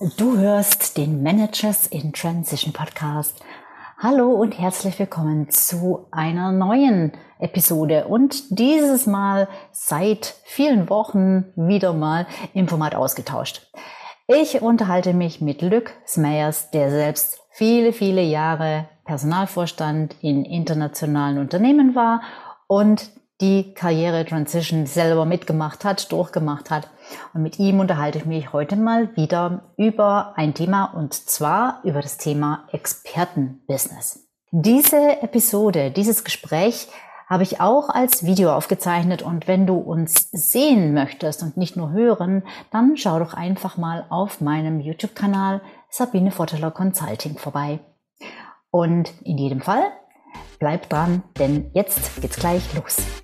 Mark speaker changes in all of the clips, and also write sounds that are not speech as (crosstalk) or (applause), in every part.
Speaker 1: Du hörst den Managers in Transition Podcast. Hallo und herzlich willkommen zu einer neuen Episode und dieses Mal seit vielen Wochen wieder mal im Format ausgetauscht. Ich unterhalte mich mit Luc Smeyers, der selbst viele, viele Jahre Personalvorstand in internationalen Unternehmen war und die Karriere-Transition selber mitgemacht hat, durchgemacht hat. Und mit ihm unterhalte ich mich heute mal wieder über ein Thema und zwar über das Thema Expertenbusiness. Diese Episode, dieses Gespräch habe ich auch als Video aufgezeichnet und wenn du uns sehen möchtest und nicht nur hören, dann schau doch einfach mal auf meinem YouTube-Kanal Sabine Votteler Consulting vorbei. Und in jedem Fall bleib dran, denn jetzt geht's gleich los.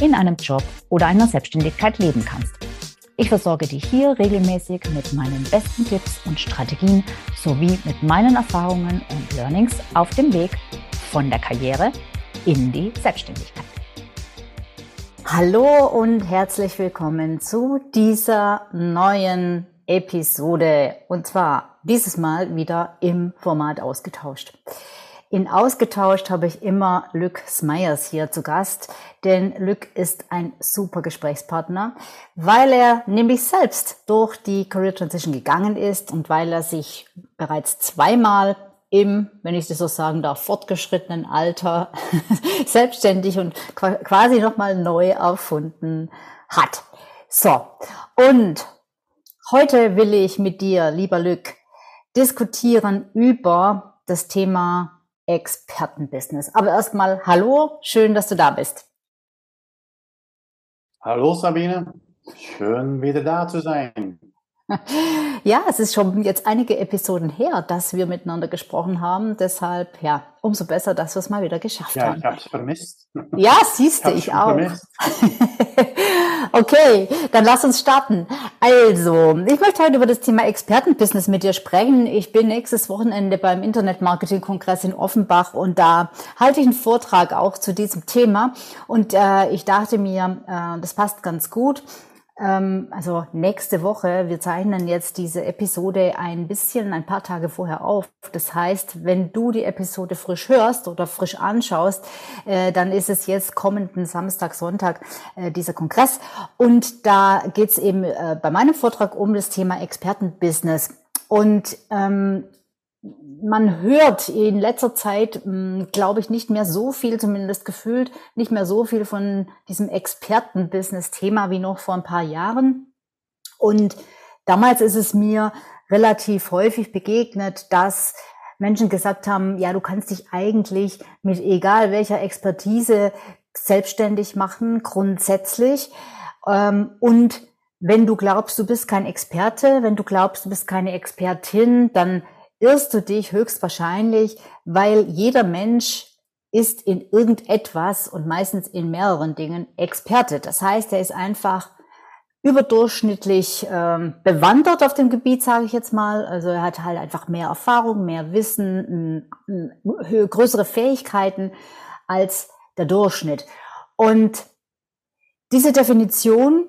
Speaker 1: in einem Job oder einer Selbstständigkeit leben kannst. Ich versorge dich hier regelmäßig mit meinen besten Tipps und Strategien sowie mit meinen Erfahrungen und Learnings auf dem Weg von der Karriere in die Selbstständigkeit. Hallo und herzlich willkommen zu dieser neuen Episode und zwar dieses Mal wieder im Format ausgetauscht. In Ausgetauscht habe ich immer Luc Smeyers hier zu Gast, denn Luc ist ein super Gesprächspartner, weil er nämlich selbst durch die Career Transition gegangen ist und weil er sich bereits zweimal im, wenn ich das so sagen darf, fortgeschrittenen Alter (laughs) selbstständig und quasi nochmal neu erfunden hat. So, und heute will ich mit dir, lieber Luc, diskutieren über das Thema Expertenbusiness. Aber erstmal hallo, schön, dass du da bist.
Speaker 2: Hallo Sabine, schön wieder da zu sein. (laughs)
Speaker 1: Ja, es ist schon jetzt einige Episoden her, dass wir miteinander gesprochen haben. Deshalb, ja, umso besser, dass wir es mal wieder geschafft
Speaker 2: ja,
Speaker 1: haben.
Speaker 2: Ich habe es vermisst.
Speaker 1: Ja, siehst du, ich, ich auch. (laughs) okay, dann lass uns starten. Also, ich möchte heute über das Thema Expertenbusiness mit dir sprechen. Ich bin nächstes Wochenende beim Internet-Marketing-Kongress in Offenbach und da halte ich einen Vortrag auch zu diesem Thema. Und äh, ich dachte mir, äh, das passt ganz gut also nächste Woche, wir zeichnen jetzt diese Episode ein bisschen, ein paar Tage vorher auf. Das heißt, wenn du die Episode frisch hörst oder frisch anschaust, äh, dann ist es jetzt kommenden Samstag, Sonntag äh, dieser Kongress. Und da geht es eben äh, bei meinem Vortrag um das Thema Expertenbusiness. Und ähm, man hört in letzter Zeit, hm, glaube ich, nicht mehr so viel, zumindest gefühlt, nicht mehr so viel von diesem Experten-Business-Thema wie noch vor ein paar Jahren. Und damals ist es mir relativ häufig begegnet, dass Menschen gesagt haben, ja, du kannst dich eigentlich mit egal welcher Expertise selbstständig machen, grundsätzlich. Ähm, und wenn du glaubst, du bist kein Experte, wenn du glaubst, du bist keine Expertin, dann irrst du dich höchstwahrscheinlich, weil jeder Mensch ist in irgendetwas und meistens in mehreren Dingen Experte. Das heißt, er ist einfach überdurchschnittlich ähm, bewandert auf dem Gebiet, sage ich jetzt mal. Also er hat halt einfach mehr Erfahrung, mehr Wissen, größere Fähigkeiten als der Durchschnitt. Und diese Definition,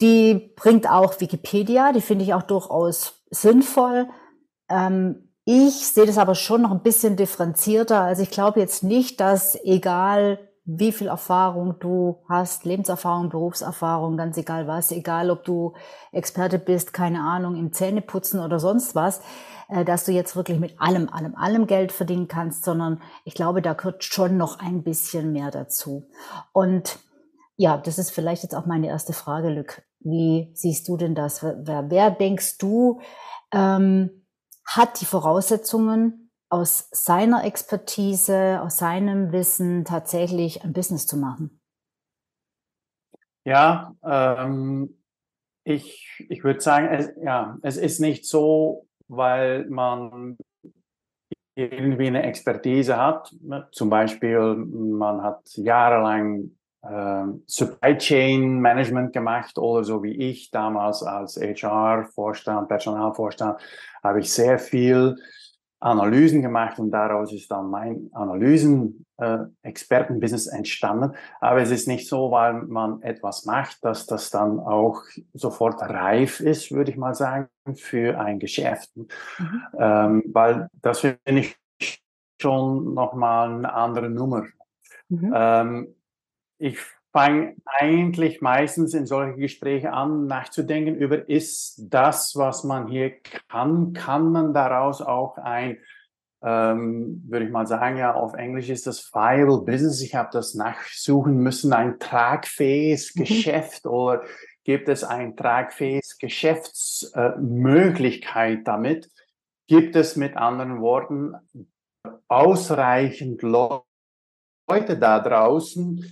Speaker 1: die bringt auch Wikipedia, die finde ich auch durchaus sinnvoll. Ähm, ich sehe das aber schon noch ein bisschen differenzierter. Also ich glaube jetzt nicht, dass egal wie viel Erfahrung du hast, Lebenserfahrung, Berufserfahrung, ganz egal was, egal ob du Experte bist, keine Ahnung, im Zähneputzen oder sonst was, äh, dass du jetzt wirklich mit allem, allem, allem Geld verdienen kannst, sondern ich glaube, da gehört schon noch ein bisschen mehr dazu. Und ja, das ist vielleicht jetzt auch meine erste Frage, Lück. Wie siehst du denn das? Wer, wer denkst du, ähm, hat die Voraussetzungen, aus seiner Expertise, aus seinem Wissen tatsächlich ein Business zu machen?
Speaker 2: Ja, ähm, ich, ich würde sagen, es, ja, es ist nicht so weil man irgendwie eine Expertise hat. Zum Beispiel, man hat jahrelang äh, Supply Chain Management gemacht oder so wie ich damals als HR-Vorstand, Personalvorstand, habe ich sehr viel Analysen gemacht und daraus ist dann mein Analysen-Expertenbusiness äh, entstanden. Aber es ist nicht so, weil man etwas macht, dass das dann auch sofort reif ist, würde ich mal sagen, für ein Geschäft. Mhm. Ähm, weil das finde ich schon nochmal eine andere Nummer. Mhm. Ähm, ich fange eigentlich meistens in solche Gespräche an, nachzudenken über, ist das, was man hier kann, kann man daraus auch ein, ähm, würde ich mal sagen, ja, auf Englisch ist das viable business. Ich habe das nachsuchen müssen, ein tragfähiges mhm. Geschäft oder gibt es ein tragfähiges Geschäftsmöglichkeit äh, damit? Gibt es mit anderen Worten ausreichend Leute da draußen,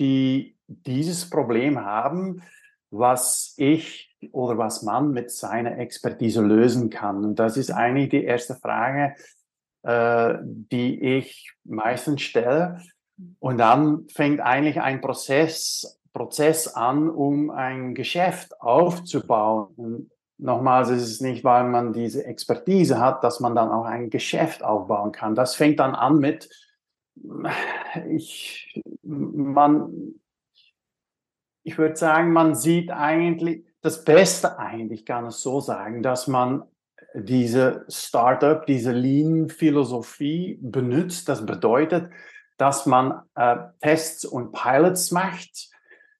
Speaker 2: die dieses Problem haben, was ich oder was man mit seiner Expertise lösen kann. Und das ist eigentlich die erste Frage, äh, die ich meistens stelle. Und dann fängt eigentlich ein Prozess, Prozess an, um ein Geschäft aufzubauen. Und nochmals ist es nicht, weil man diese Expertise hat, dass man dann auch ein Geschäft aufbauen kann. Das fängt dann an mit, ich, man, ich würde sagen, man sieht eigentlich das Beste eigentlich, kann es so sagen, dass man diese Startup, diese Lean-Philosophie benutzt. Das bedeutet, dass man äh, Tests und Pilots macht,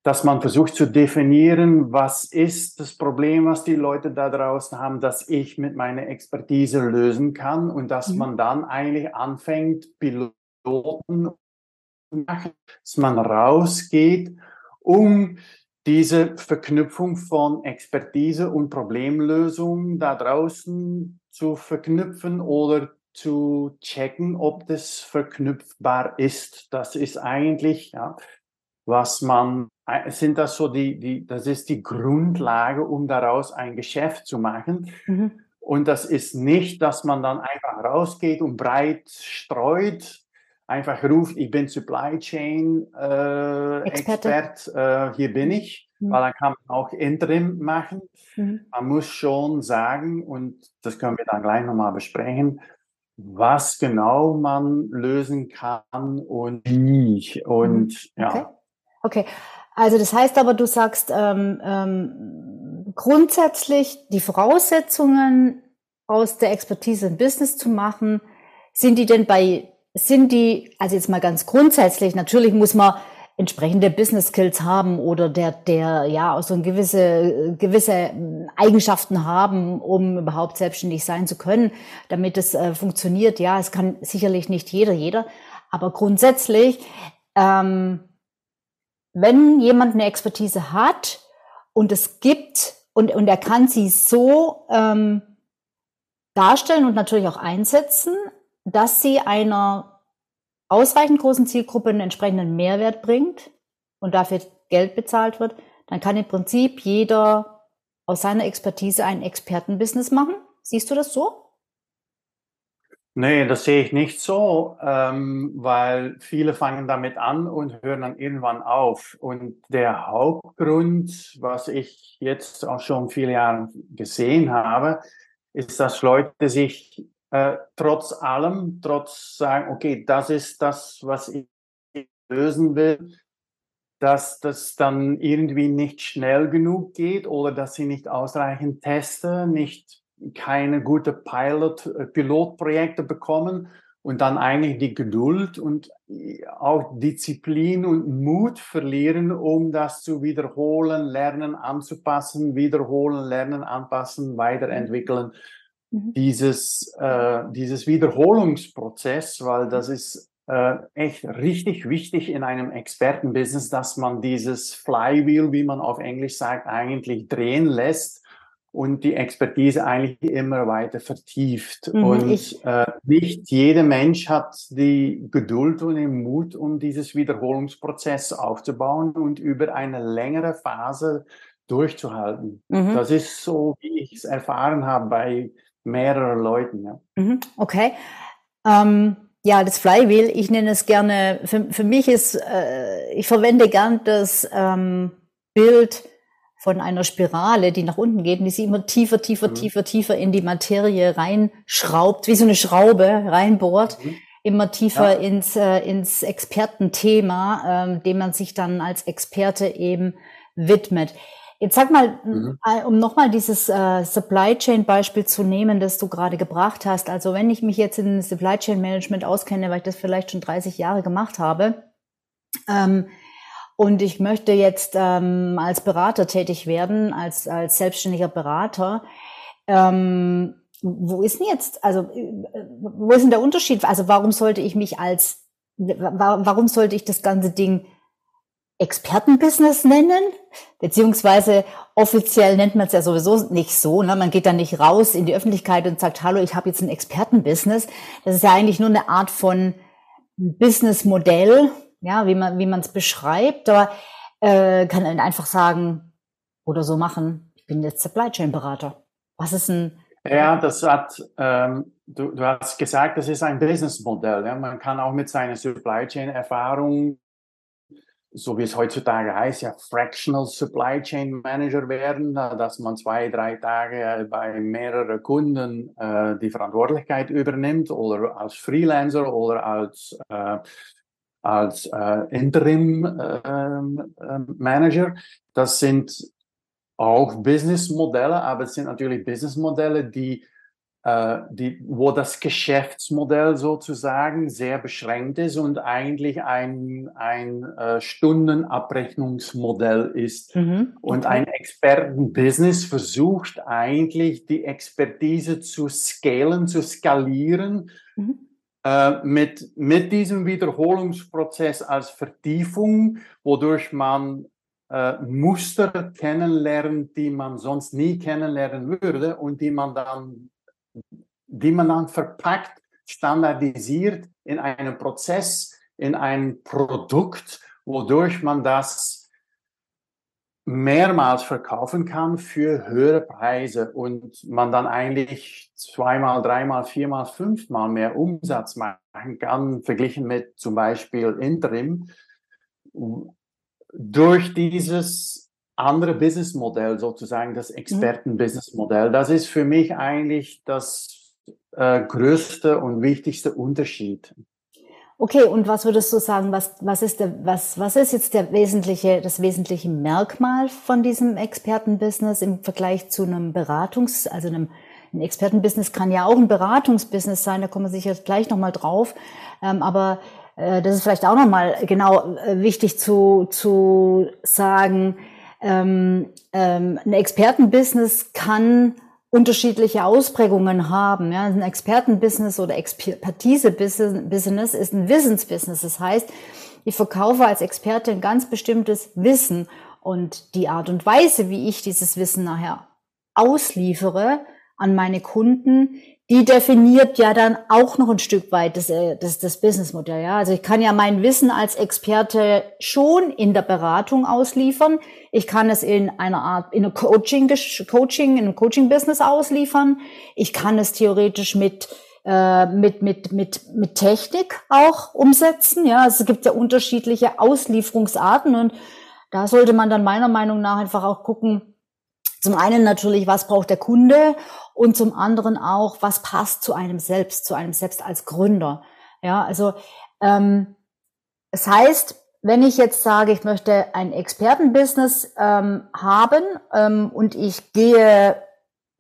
Speaker 2: dass man versucht zu definieren, was ist das Problem, was die Leute da draußen haben, dass ich mit meiner Expertise lösen kann und dass mhm. man dann eigentlich anfängt, Piloten machen, dass man rausgeht, um diese Verknüpfung von Expertise und Problemlösung da draußen zu verknüpfen oder zu checken, ob das verknüpfbar ist. Das ist eigentlich, ja, was man, sind das so die, die, das ist die Grundlage, um daraus ein Geschäft zu machen. Mhm. Und das ist nicht, dass man dann einfach rausgeht und breit streut, einfach ruft, ich bin Supply Chain äh, Expert, äh, hier bin ich, mhm. weil dann kann man auch Interim machen. Mhm. Man muss schon sagen, und das können wir dann gleich nochmal besprechen, was genau man lösen kann und wie. Und mhm. ja.
Speaker 1: Okay. okay. Also das heißt aber, du sagst ähm, ähm, grundsätzlich die Voraussetzungen aus der Expertise im Business zu machen, sind die denn bei sind die, also jetzt mal ganz grundsätzlich, natürlich muss man entsprechende Business Skills haben oder der, der ja auch so ein gewisse, gewisse Eigenschaften haben, um überhaupt selbstständig sein zu können, damit es äh, funktioniert. Ja, es kann sicherlich nicht jeder, jeder, aber grundsätzlich, ähm, wenn jemand eine Expertise hat und es gibt und, und er kann sie so ähm, darstellen und natürlich auch einsetzen, dass sie einer ausreichend großen Zielgruppe einen entsprechenden Mehrwert bringt und dafür Geld bezahlt wird, dann kann im Prinzip jeder aus seiner Expertise ein Expertenbusiness machen. Siehst du das so?
Speaker 2: Nee, das sehe ich nicht so, ähm, weil viele fangen damit an und hören dann irgendwann auf. Und der Hauptgrund, was ich jetzt auch schon viele Jahre gesehen habe, ist, dass Leute sich äh, trotz allem, trotz sagen, okay, das ist das, was ich lösen will, dass das dann irgendwie nicht schnell genug geht oder dass sie nicht ausreichend testen, nicht keine gute Pilot, äh, Pilotprojekte bekommen und dann eigentlich die Geduld und auch Disziplin und Mut verlieren, um das zu wiederholen, lernen, anzupassen, wiederholen, lernen, anpassen, weiterentwickeln. Mhm. dieses, äh, dieses Wiederholungsprozess, weil das ist äh, echt richtig wichtig in einem Expertenbusiness, dass man dieses Flywheel, wie man auf Englisch sagt, eigentlich drehen lässt und die Expertise eigentlich immer weiter vertieft. Mhm, und äh, nicht jeder Mensch hat die Geduld und den Mut, um dieses Wiederholungsprozess aufzubauen und über eine längere Phase durchzuhalten. Mhm. Das ist so, wie ich es erfahren habe bei mehreren Leuten. Ja.
Speaker 1: Mhm, okay. Ähm, ja, das Flywheel, ich nenne es gerne, für, für mich ist, äh, ich verwende gern das ähm, Bild von einer Spirale, die nach unten geht und die sie immer tiefer, tiefer, mhm. tiefer, tiefer in die Materie reinschraubt, wie so eine Schraube reinbohrt, mhm. immer tiefer ja. ins, äh, ins Expertenthema, ähm, dem man sich dann als Experte eben widmet. Jetzt sag mal, mhm. Äh, um nochmal dieses äh, Supply Chain Beispiel zu nehmen, das du gerade gebracht hast. Also wenn ich mich jetzt in Supply Chain Management auskenne, weil ich das vielleicht schon 30 Jahre gemacht habe, ähm, und ich möchte jetzt ähm, als Berater tätig werden, als, als selbstständiger Berater, ähm, wo ist denn jetzt, also äh, wo ist denn der Unterschied? Also warum sollte ich mich als, warum sollte ich das ganze Ding Expertenbusiness nennen, beziehungsweise offiziell nennt man es ja sowieso nicht so. Ne? Man geht dann nicht raus in die Öffentlichkeit und sagt, hallo, ich habe jetzt ein Expertenbusiness. Das ist ja eigentlich nur eine Art von Businessmodell, ja, wie man wie man es beschreibt. Aber äh, kann dann einfach sagen oder so machen. Ich bin jetzt Supply Chain Berater. Was ist ein
Speaker 2: ja, das hat, ähm, du, du hast gesagt, das ist ein Businessmodell. Ja? Man kann auch mit seiner Supply Chain Erfahrung so wie es heutzutage heißt, ja Fractional Supply Chain Manager werden, dass man zwei, drei Tage bei mehreren Kunden äh, die Verantwortlichkeit übernimmt oder als Freelancer oder als, äh, als äh, Interim ähm, ähm, Manager. Das sind auch Businessmodelle, aber es sind natürlich Businessmodelle, die äh, die, wo das Geschäftsmodell sozusagen sehr beschränkt ist und eigentlich ein, ein äh, Stundenabrechnungsmodell ist. Mhm. Und ein Expertenbusiness versucht eigentlich die Expertise zu scalen, zu skalieren. Mhm. Äh, mit, mit diesem Wiederholungsprozess als Vertiefung, wodurch man äh, Muster kennenlernt, die man sonst nie kennenlernen würde und die man dann die man dann verpackt, standardisiert in einen Prozess, in ein Produkt, wodurch man das mehrmals verkaufen kann für höhere Preise und man dann eigentlich zweimal, dreimal, viermal, fünfmal mehr Umsatz machen kann, verglichen mit zum Beispiel Interim. Durch dieses andere Businessmodell sozusagen, das mhm. Experten-Businessmodell. Das ist für mich eigentlich das äh, größte und wichtigste Unterschied.
Speaker 1: Okay, und was würdest du sagen, was, was, ist der, was, was ist jetzt der wesentliche, das wesentliche Merkmal von diesem Expertenbusiness im Vergleich zu einem Beratungs-, also einem ein Expertenbusiness kann ja auch ein Beratungsbusiness sein, da kommen wir sicher gleich nochmal drauf. Ähm, aber äh, das ist vielleicht auch nochmal genau äh, wichtig zu, zu sagen, ähm, ähm, ein Expertenbusiness kann unterschiedliche Ausprägungen haben. Ja, ein Expertenbusiness oder Expertise-Business ist ein Wissensbusiness. Das heißt, ich verkaufe als Experte ein ganz bestimmtes Wissen und die Art und Weise, wie ich dieses Wissen nachher ausliefere an meine Kunden, die definiert ja dann auch noch ein Stück weit das, äh, das, das Businessmodell. Ja? Also ich kann ja mein Wissen als Experte schon in der Beratung ausliefern. Ich kann es in einer Art, in einer Coaching, Coaching, in einem Coaching-Business ausliefern. Ich kann es theoretisch mit äh, mit, mit, mit, mit Technik auch umsetzen. Ja, also es gibt ja unterschiedliche Auslieferungsarten und da sollte man dann meiner Meinung nach einfach auch gucken, zum einen natürlich, was braucht der Kunde und zum anderen auch, was passt zu einem selbst, zu einem selbst als Gründer. Ja, also ähm, es heißt, wenn ich jetzt sage, ich möchte ein Expertenbusiness ähm, haben ähm, und ich gehe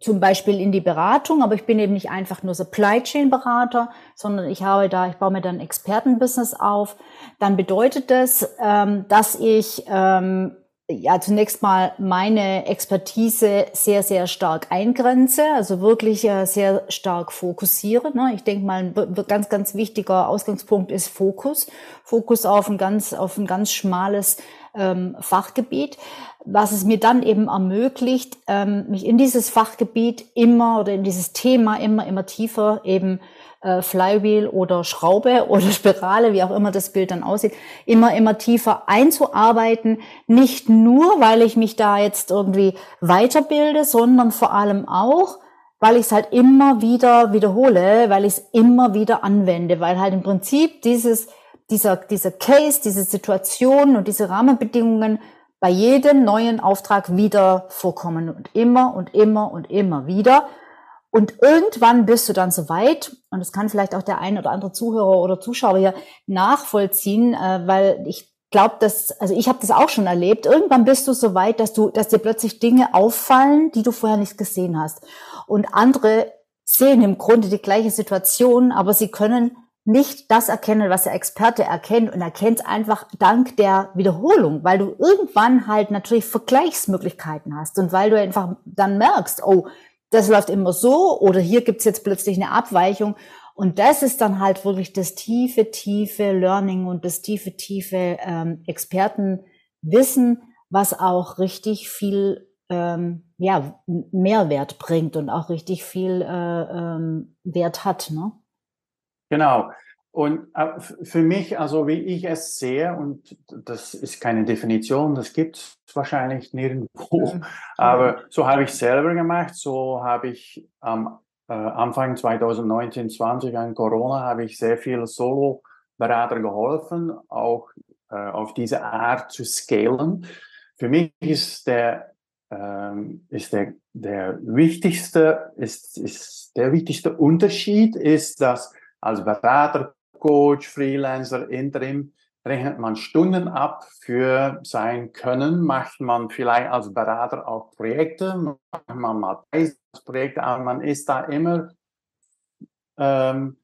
Speaker 1: zum Beispiel in die Beratung, aber ich bin eben nicht einfach nur Supply Chain Berater, sondern ich habe da, ich baue mir dann Expertenbusiness auf, dann bedeutet das, ähm, dass ich ähm, ja zunächst mal meine Expertise sehr, sehr stark eingrenze, also wirklich äh, sehr stark fokussiere. Ne? Ich denke mal, ein ganz, ganz wichtiger Ausgangspunkt ist Fokus. Fokus auf ein ganz, auf ein ganz schmales ähm, Fachgebiet, was es mir dann eben ermöglicht, ähm, mich in dieses Fachgebiet immer oder in dieses Thema immer, immer tiefer eben äh, Flywheel oder Schraube (laughs) oder Spirale, wie auch immer das Bild dann aussieht, immer, immer tiefer einzuarbeiten. Nicht nur, weil ich mich da jetzt irgendwie weiterbilde, sondern vor allem auch, weil ich es halt immer wieder wiederhole, weil ich es immer wieder anwende, weil halt im Prinzip dieses, dieser, dieser Case, diese Situation und diese Rahmenbedingungen bei jedem neuen Auftrag wieder vorkommen und immer und immer und immer wieder. Und irgendwann bist du dann so weit, und das kann vielleicht auch der ein oder andere Zuhörer oder Zuschauer hier nachvollziehen, äh, weil ich glaube, dass, also ich habe das auch schon erlebt, irgendwann bist du so weit, dass du, dass dir plötzlich Dinge auffallen, die du vorher nicht gesehen hast. Und andere sehen im Grunde die gleiche Situation, aber sie können nicht das erkennen, was der Experte erkennt und erkennt einfach dank der Wiederholung, weil du irgendwann halt natürlich Vergleichsmöglichkeiten hast und weil du einfach dann merkst, oh, das läuft immer so oder hier gibt's jetzt plötzlich eine Abweichung. Und das ist dann halt wirklich das tiefe, tiefe Learning und das tiefe, tiefe ähm, Expertenwissen, was auch richtig viel ähm, ja, Mehrwert bringt und auch richtig viel äh, ähm, Wert hat. Ne?
Speaker 2: Genau. Und äh, für mich, also wie ich es sehe, und das ist keine Definition, das gibt es wahrscheinlich nirgendwo, (laughs) aber so habe ich selber gemacht, so habe ich am äh, Anfang 2019, 20 an Corona, habe ich sehr viele Solo-Berater geholfen, auch äh, auf diese Art zu scalen. Für mich ist der, ähm, ist der, der wichtigste, ist, ist der wichtigste Unterschied ist, dass als Berater Coach, Freelancer, Interim, rechnet man Stunden ab für sein Können, macht man vielleicht als Berater auch Projekte, macht man mal Projekte, aber man ist da immer ähm,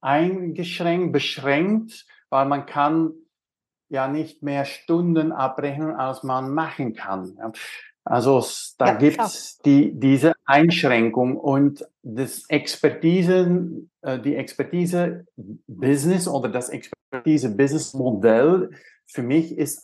Speaker 2: eingeschränkt, beschränkt, weil man kann ja nicht mehr Stunden abrechnen, als man machen kann. Also da ja, gibt es die, diese Einschränkung und das Expertise, äh, die Expertise Business oder das Expertise Business Modell für mich ist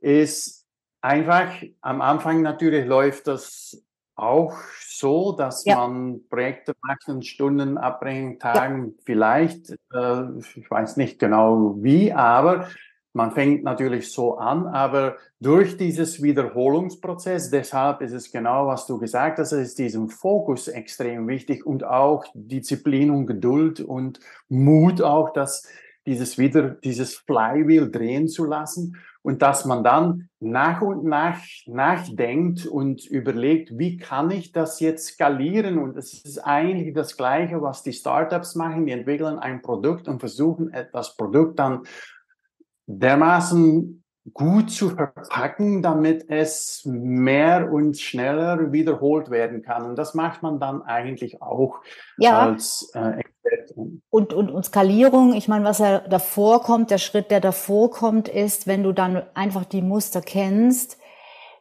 Speaker 2: ist einfach am Anfang natürlich läuft das auch so, dass ja. man Projekte macht und Stunden abbringen, Tagen ja. vielleicht, äh, ich weiß nicht genau wie, aber man fängt natürlich so an, aber durch dieses Wiederholungsprozess, deshalb ist es genau, was du gesagt hast, ist diesem Fokus extrem wichtig und auch Disziplin und Geduld und Mut auch, dass dieses wieder, dieses Flywheel drehen zu lassen und dass man dann nach und nach nachdenkt und überlegt, wie kann ich das jetzt skalieren? Und es ist eigentlich das Gleiche, was die Startups machen. Die entwickeln ein Produkt und versuchen, das Produkt dann dermaßen gut zu verpacken, damit es mehr und schneller wiederholt werden kann. Und das macht man dann eigentlich auch ja. als äh, Expertin.
Speaker 1: Und, und, und Skalierung, ich meine, was ja davor kommt, der Schritt, der davor kommt, ist, wenn du dann einfach die Muster kennst,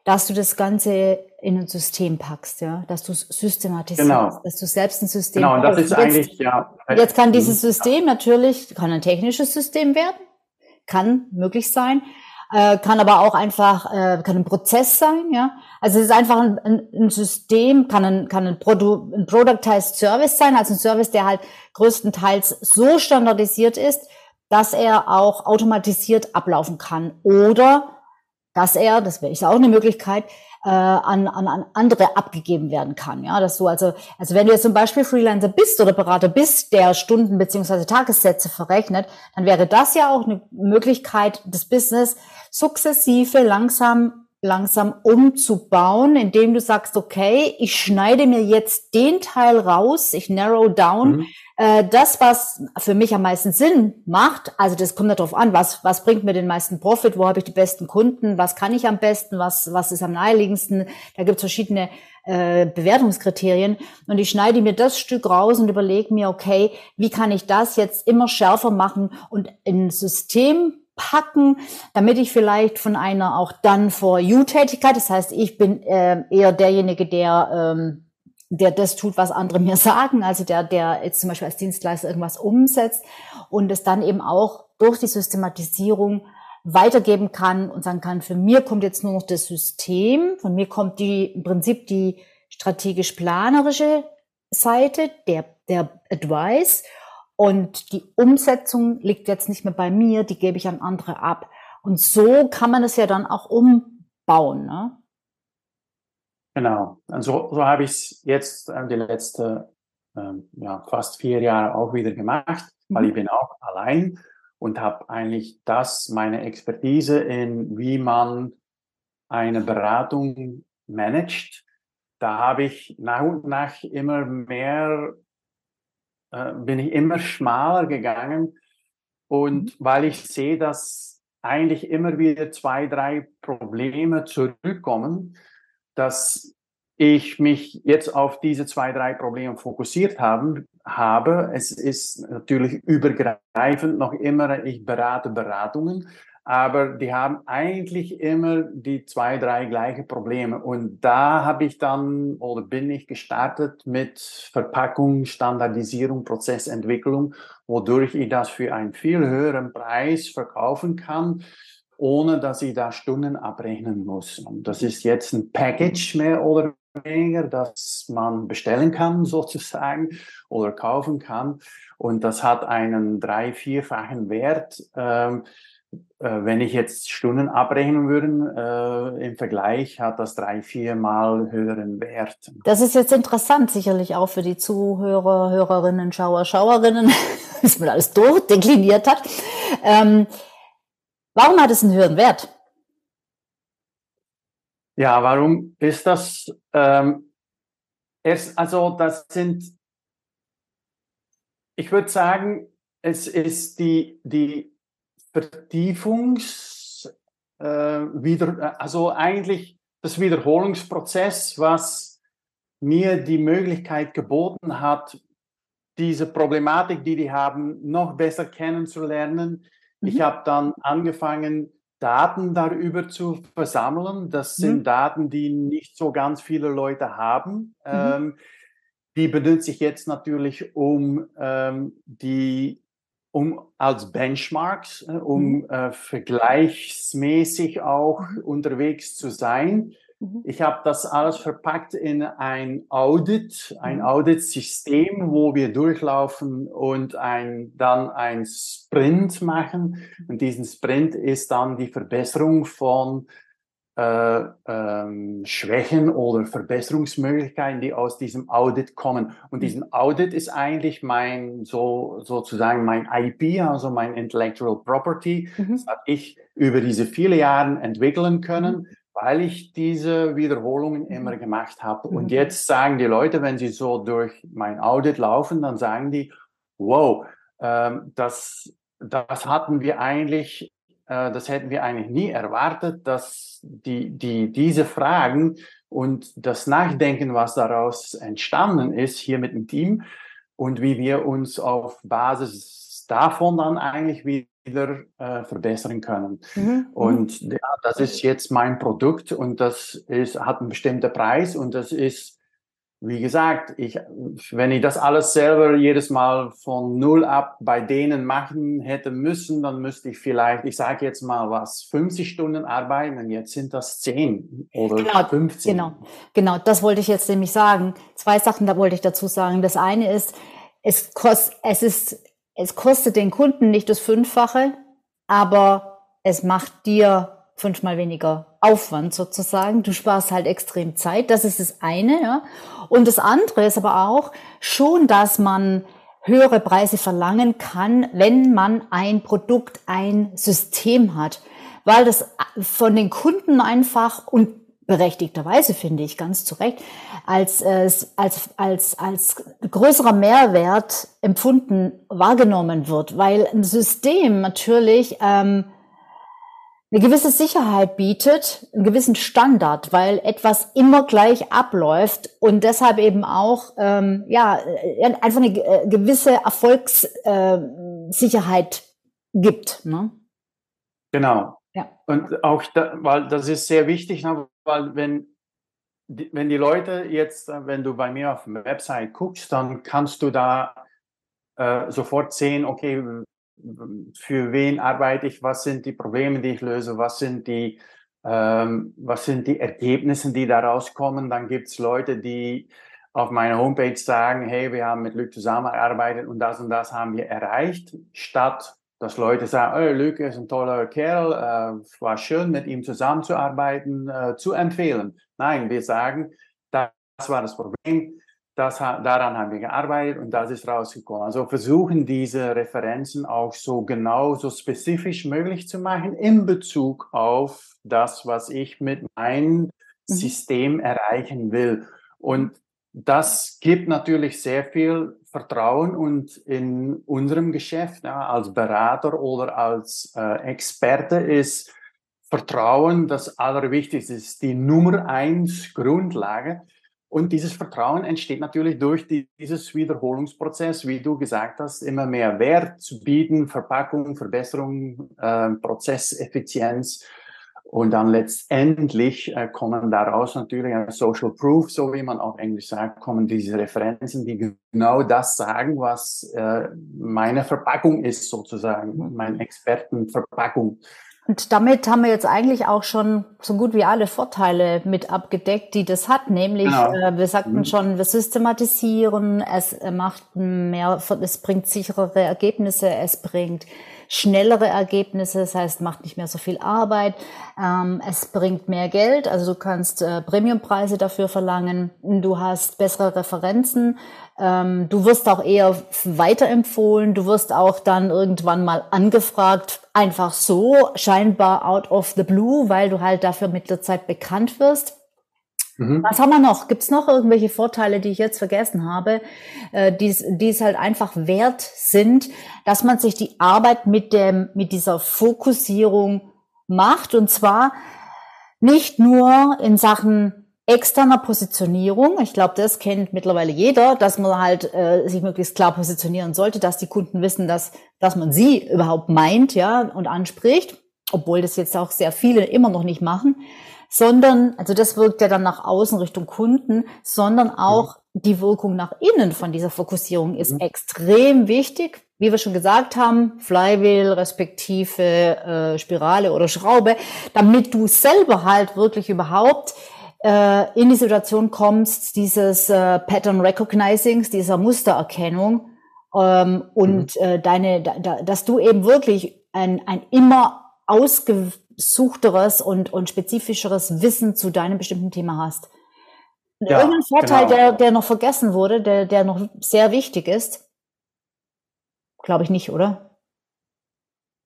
Speaker 1: dass du das Ganze in ein System packst, ja, dass du es systematisierst, genau. dass du selbst ein System
Speaker 2: Genau, und das ist jetzt, eigentlich, ja.
Speaker 1: Jetzt kann dieses System natürlich, kann ein technisches System werden, kann möglich sein, äh, kann aber auch einfach, äh, kann ein Prozess sein, ja. Also es ist einfach ein, ein, ein System, kann ein, kann ein, Produ ein Productized Service sein, also ein Service, der halt größtenteils so standardisiert ist, dass er auch automatisiert ablaufen kann oder dass er, das wäre auch eine Möglichkeit, äh, an, an, an andere abgegeben werden kann. Ja, dass du also, also wenn du jetzt zum Beispiel Freelancer bist oder Berater bist, der Stunden beziehungsweise Tagessätze verrechnet, dann wäre das ja auch eine Möglichkeit, das Business sukzessive langsam langsam umzubauen, indem du sagst, okay, ich schneide mir jetzt den Teil raus, ich narrow down, mhm. Äh, das, was für mich am meisten Sinn macht, also das kommt darauf an, was, was bringt mir den meisten Profit, wo habe ich die besten Kunden, was kann ich am besten, was, was ist am naheliegendsten, da gibt es verschiedene äh, Bewertungskriterien und ich schneide mir das Stück raus und überlege mir, okay, wie kann ich das jetzt immer schärfer machen und in System packen, damit ich vielleicht von einer auch dann for you Tätigkeit, das heißt, ich bin äh, eher derjenige, der ähm, der das tut, was andere (laughs) mir sagen, also der, der jetzt zum Beispiel als Dienstleister irgendwas umsetzt und es dann eben auch durch die Systematisierung weitergeben kann und sagen kann, für mir kommt jetzt nur noch das System, von mir kommt die, im Prinzip die strategisch-planerische Seite, der, der Advice und die Umsetzung liegt jetzt nicht mehr bei mir, die gebe ich an andere ab. Und so kann man es ja dann auch umbauen. Ne?
Speaker 2: Genau. Und so, so habe ich es jetzt äh, die letzten ähm, ja, fast vier Jahre auch wieder gemacht, weil ich bin auch allein und habe eigentlich das, meine Expertise in, wie man eine Beratung managt. Da habe ich nach und nach immer mehr, äh, bin ich immer schmaler gegangen. Und weil ich sehe, dass eigentlich immer wieder zwei, drei Probleme zurückkommen, dass ich mich jetzt auf diese zwei, drei Probleme fokussiert haben, habe. Es ist natürlich übergreifend noch immer, ich berate Beratungen, aber die haben eigentlich immer die zwei, drei gleiche Probleme. Und da habe ich dann oder bin ich gestartet mit Verpackung, Standardisierung, Prozessentwicklung, wodurch ich das für einen viel höheren Preis verkaufen kann ohne dass ich da Stunden abrechnen muss. Und das ist jetzt ein Package mehr oder weniger, das man bestellen kann (laughs) sozusagen oder kaufen kann. Und das hat einen drei-, vierfachen Wert. Ähm, äh, wenn ich jetzt Stunden abrechnen würde, äh, im Vergleich hat das drei, viermal höheren Wert.
Speaker 1: Das ist jetzt interessant, sicherlich auch für die Zuhörer, Hörerinnen, Schauer, Schauerinnen, (laughs) dass man alles durchdekliniert hat. Ähm, warum hat es einen höheren Wert?
Speaker 2: Ja, warum ist das? Ähm, erst, also das sind, ich würde sagen, es ist die, die Vertiefungs, äh, wieder, also eigentlich das Wiederholungsprozess, was mir die Möglichkeit geboten hat, diese Problematik, die die haben, noch besser kennenzulernen. Mhm. Ich habe dann angefangen, Daten darüber zu versammeln. Das sind mhm. Daten, die nicht so ganz viele Leute haben. Mhm. Ähm, die benutze ich jetzt natürlich, um ähm, die um als Benchmarks, äh, um mhm. äh, vergleichsmäßig auch mhm. unterwegs zu sein. Mhm. Ich habe das alles verpackt in ein Audit, ein mhm. Audit-System, wo wir durchlaufen und ein, dann ein Sprint machen. Und diesen Sprint ist dann die Verbesserung von äh, ähm, Schwächen oder Verbesserungsmöglichkeiten, die aus diesem Audit kommen. Und mhm. diesen Audit ist eigentlich mein, so, sozusagen mein IP, also mein Intellectual Property, mhm. das habe ich über diese viele Jahre entwickeln können. Weil ich diese Wiederholungen immer gemacht habe. Und mhm. jetzt sagen die Leute, wenn sie so durch mein Audit laufen, dann sagen die, wow, ähm, das, das hatten wir eigentlich, äh, das hätten wir eigentlich nie erwartet, dass die, die, diese Fragen und das Nachdenken, was daraus entstanden ist, hier mit dem Team und wie wir uns auf Basis davon dann eigentlich wieder wieder äh, verbessern können. Mhm, mhm. Und ja, das ist jetzt mein Produkt und das ist, hat einen bestimmten Preis und das ist, wie gesagt, ich, wenn ich das alles selber jedes Mal von Null ab bei denen machen hätte müssen, dann müsste ich vielleicht, ich sage jetzt mal was, 50 Stunden arbeiten und jetzt sind das 10 oder
Speaker 1: genau,
Speaker 2: 15.
Speaker 1: Genau, genau, das wollte ich jetzt nämlich sagen. Zwei Sachen, da wollte ich dazu sagen. Das eine ist, es kostet, es ist es kostet den Kunden nicht das Fünffache, aber es macht dir fünfmal weniger Aufwand sozusagen. Du sparst halt extrem Zeit. Das ist das eine. Ja. Und das andere ist aber auch schon, dass man höhere Preise verlangen kann, wenn man ein Produkt, ein System hat. Weil das von den Kunden einfach und berechtigterweise finde ich ganz zu Recht, als, äh, als, als, als größerer Mehrwert empfunden, wahrgenommen wird, weil ein System natürlich ähm, eine gewisse Sicherheit bietet, einen gewissen Standard, weil etwas immer gleich abläuft und deshalb eben auch ähm, ja äh, einfach eine äh, gewisse Erfolgssicherheit gibt. Ne?
Speaker 2: Genau. Und auch, da, weil das ist sehr wichtig, ne, weil wenn, wenn die Leute jetzt, äh, wenn du bei mir auf der Website guckst, dann kannst du da äh, sofort sehen, okay, für wen arbeite ich, was sind die Probleme, die ich löse, was sind die, ähm, was sind die Ergebnisse, die daraus kommen. Dann gibt es Leute, die auf meiner Homepage sagen, hey, wir haben mit Luc zusammengearbeitet und das und das haben wir erreicht, statt dass Leute sagen, oh, Luke ist ein toller Kerl, äh, war schön, mit ihm zusammenzuarbeiten, äh, zu empfehlen. Nein, wir sagen, das war das Problem, das, daran haben wir gearbeitet und das ist rausgekommen. Also versuchen diese Referenzen auch so genau, so spezifisch möglich zu machen in Bezug auf das, was ich mit meinem mhm. System erreichen will. Und das gibt natürlich sehr viel Vertrauen und in unserem Geschäft ja, als Berater oder als äh, Experte ist Vertrauen das Allerwichtigste, ist die Nummer eins Grundlage. Und dieses Vertrauen entsteht natürlich durch die, dieses Wiederholungsprozess, wie du gesagt hast, immer mehr Wert zu bieten, Verpackung, Verbesserung, äh, Prozesseffizienz. Und dann letztendlich äh, kommen daraus natürlich ein Social Proof, so wie man auf Englisch sagt, kommen diese Referenzen, die genau das sagen, was äh, meine Verpackung ist, sozusagen, meine Expertenverpackung.
Speaker 1: Und damit haben wir jetzt eigentlich auch schon so gut wie alle Vorteile mit abgedeckt, die das hat. Nämlich, genau. äh, wir sagten mhm. schon, wir systematisieren, es macht mehr, es bringt sicherere Ergebnisse, es bringt schnellere Ergebnisse, das heißt, macht nicht mehr so viel Arbeit. Ähm, es bringt mehr Geld, also du kannst äh, Premiumpreise dafür verlangen. Du hast bessere Referenzen. Ähm, du wirst auch eher weiterempfohlen. Du wirst auch dann irgendwann mal angefragt, einfach so, scheinbar out of the blue, weil du halt dafür mit der Zeit bekannt wirst. Mhm. Was haben wir noch? Gibt es noch irgendwelche Vorteile, die ich jetzt vergessen habe, äh, die es halt einfach wert sind, dass man sich die Arbeit mit dem mit dieser Fokussierung macht und zwar nicht nur in Sachen externer Positionierung. Ich glaube, das kennt mittlerweile jeder, dass man halt äh, sich möglichst klar positionieren sollte, dass die Kunden wissen, dass dass man sie überhaupt meint, ja und anspricht, obwohl das jetzt auch sehr viele immer noch nicht machen sondern, also das wirkt ja dann nach außen Richtung Kunden, sondern auch mhm. die Wirkung nach innen von dieser Fokussierung ist mhm. extrem wichtig. Wie wir schon gesagt haben, Flywheel respektive äh, Spirale oder Schraube, damit du selber halt wirklich überhaupt äh, in die Situation kommst, dieses äh, Pattern Recognizings, dieser Mustererkennung ähm, und mhm. äh, deine, da, dass du eben wirklich ein, ein immer ausge suchteres und, und spezifischeres Wissen zu deinem bestimmten Thema hast. Ja, Irgendein Vorteil, genau. der, der noch vergessen wurde, der, der noch sehr wichtig ist? Glaube ich nicht, oder?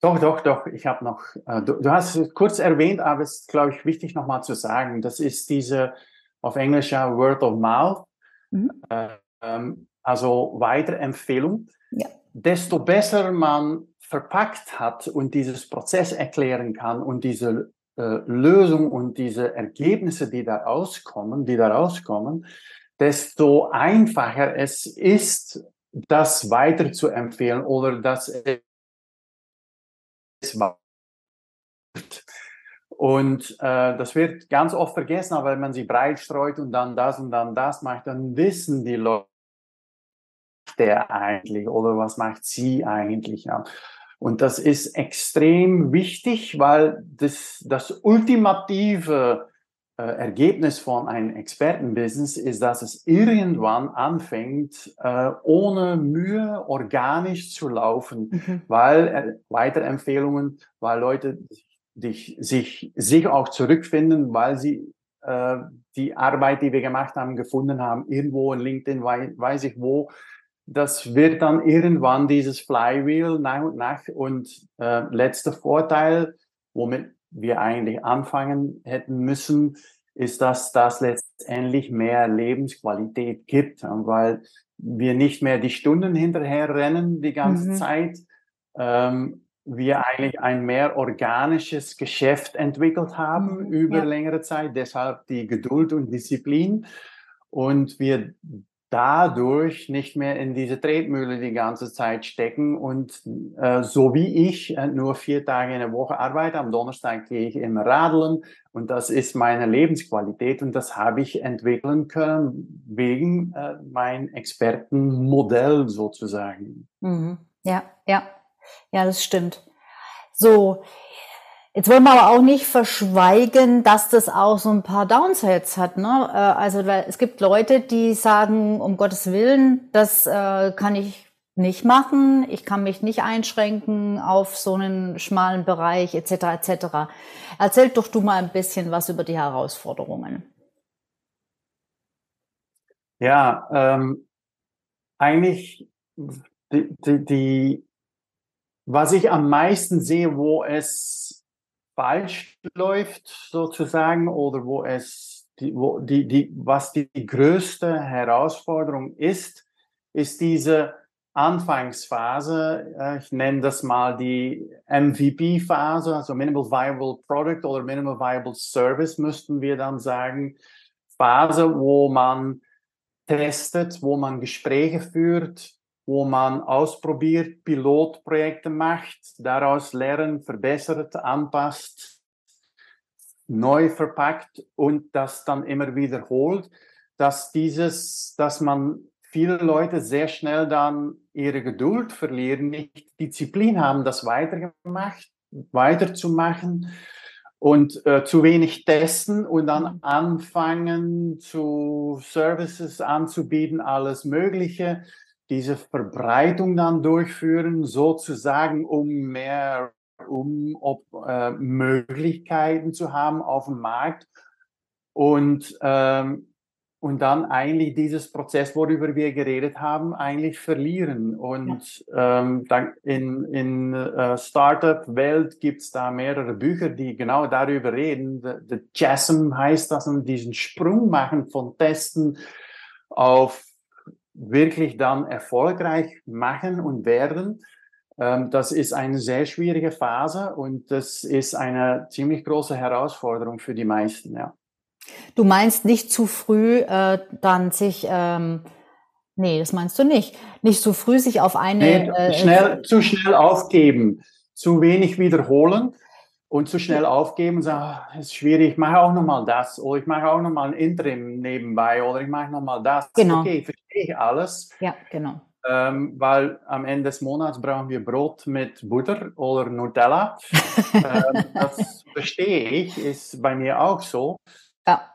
Speaker 2: Doch, doch, doch. Ich habe noch, äh, du, du, hast es kurz erwähnt, aber es ist, glaube ich, wichtig nochmal zu sagen. Das ist diese auf Englisch ja Word of Mouth, mhm. äh, ähm, also Weiterempfehlung. Ja. Desto besser man verpackt hat und dieses Prozess erklären kann und diese äh, Lösung und diese Ergebnisse, die da rauskommen, die da rauskommen, desto einfacher es ist, das weiter zu empfehlen oder das es und äh, das wird ganz oft vergessen, aber wenn man sie breit streut und dann das und dann das macht, dann wissen die Leute, der eigentlich oder was macht sie eigentlich? Ja. Und das ist extrem wichtig, weil das, das ultimative äh, Ergebnis von einem Expertenbusiness ist, dass es irgendwann anfängt, äh, ohne Mühe organisch zu laufen, mhm. weil äh, Weiterempfehlungen, weil Leute dich, sich, sich auch zurückfinden, weil sie äh, die Arbeit, die wir gemacht haben, gefunden haben, irgendwo in LinkedIn, weiß, weiß ich wo, das wird dann irgendwann dieses Flywheel nach und nach. Und äh, letzter Vorteil, womit wir eigentlich anfangen hätten müssen, ist, dass das letztendlich mehr Lebensqualität gibt, weil wir nicht mehr die Stunden hinterher rennen die ganze mhm. Zeit. Ähm, wir eigentlich ein mehr organisches Geschäft entwickelt haben mhm. über ja. längere Zeit, deshalb die Geduld und Disziplin. Und wir dadurch nicht mehr in diese Tretmühle die ganze Zeit stecken und äh, so wie ich äh, nur vier Tage in der Woche arbeite, am Donnerstag gehe ich immer radeln und das ist meine Lebensqualität und das habe ich entwickeln können wegen äh, mein Expertenmodell sozusagen.
Speaker 1: Mhm. Ja, ja, ja, das stimmt. So, Jetzt wollen wir aber auch nicht verschweigen, dass das auch so ein paar Downsides hat. Ne? Äh, also es gibt Leute, die sagen, um Gottes Willen, das äh, kann ich nicht machen, ich kann mich nicht einschränken auf so einen schmalen Bereich etc. etc. Erzähl doch du mal ein bisschen was über die Herausforderungen.
Speaker 2: Ja, ähm, eigentlich die, die, die, was ich am meisten sehe, wo es falsch läuft sozusagen oder wo es die, wo die, die, was die größte Herausforderung ist, ist diese Anfangsphase, äh, ich nenne das mal die MVP-Phase, also Minimal Viable Product oder Minimal Viable Service, müssten wir dann sagen. Phase, wo man testet, wo man Gespräche führt, wo man ausprobiert, Pilotprojekte macht, daraus lernt, verbessert, anpasst, neu verpackt und das dann immer wiederholt, dass dieses, dass man viele Leute sehr schnell dann ihre Geduld verlieren, nicht Disziplin haben, das weitergemacht, weiterzumachen und äh, zu wenig testen und dann mhm. anfangen zu Services anzubieten, alles Mögliche, diese Verbreitung dann durchführen, sozusagen, um mehr um ob, äh, Möglichkeiten zu haben auf dem Markt und ähm, und dann eigentlich dieses Prozess, worüber wir geredet haben, eigentlich verlieren. Und ja. ähm, dann in, in äh, Startup-Welt gibt es da mehrere Bücher, die genau darüber reden. The, the Chasm heißt das, und diesen Sprung machen von Testen auf wirklich dann erfolgreich machen und werden. Ähm, das ist eine sehr schwierige Phase und das ist eine ziemlich große Herausforderung für die meisten, ja.
Speaker 1: Du meinst nicht zu früh äh, dann sich, ähm, nee, das meinst du nicht, nicht zu früh sich auf eine... Nee,
Speaker 2: äh, schnell, zu schnell aufgeben, zu wenig wiederholen und zu schnell aufgeben und sagen, oh, ist schwierig, ich mache auch nochmal das oder ich mache auch nochmal ein Interim nebenbei oder ich mache nochmal das.
Speaker 1: Genau.
Speaker 2: Okay, verstehe ich alles.
Speaker 1: Ja, genau.
Speaker 2: Ähm, weil am Ende des Monats brauchen wir Brot mit Butter oder Nutella. (laughs) ähm, das verstehe ich, ist bei mir auch so. Ja.